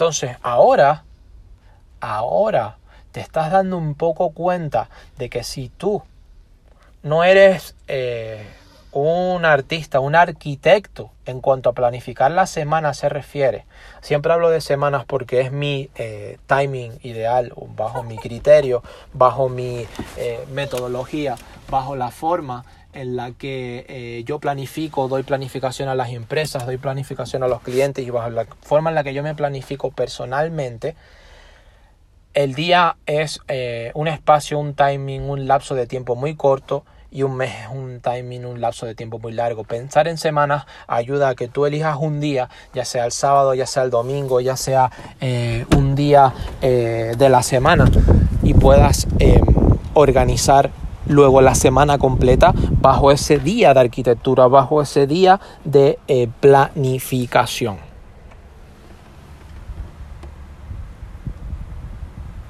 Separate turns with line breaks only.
Entonces, ahora, ahora te estás dando un poco cuenta de que si tú no eres eh, un artista, un arquitecto en cuanto a planificar la semana se refiere. Siempre hablo de semanas porque es mi eh, timing ideal, bajo mi criterio, bajo mi eh, metodología, bajo la forma en la que eh, yo planifico, doy planificación a las empresas, doy planificación a los clientes y bajo la forma en la que yo me planifico personalmente, el día es un espacio, un timing, un lapso de tiempo muy corto y un mes es un timing, un lapso de tiempo muy largo. Pensar en semanas ayuda a que tú elijas un día, ya sea el sábado, ya sea el domingo, ya sea eh, un día eh, de la semana y puedas em, organizar luego la semana completa bajo ese día de arquitectura, bajo ese día de eh, planificación.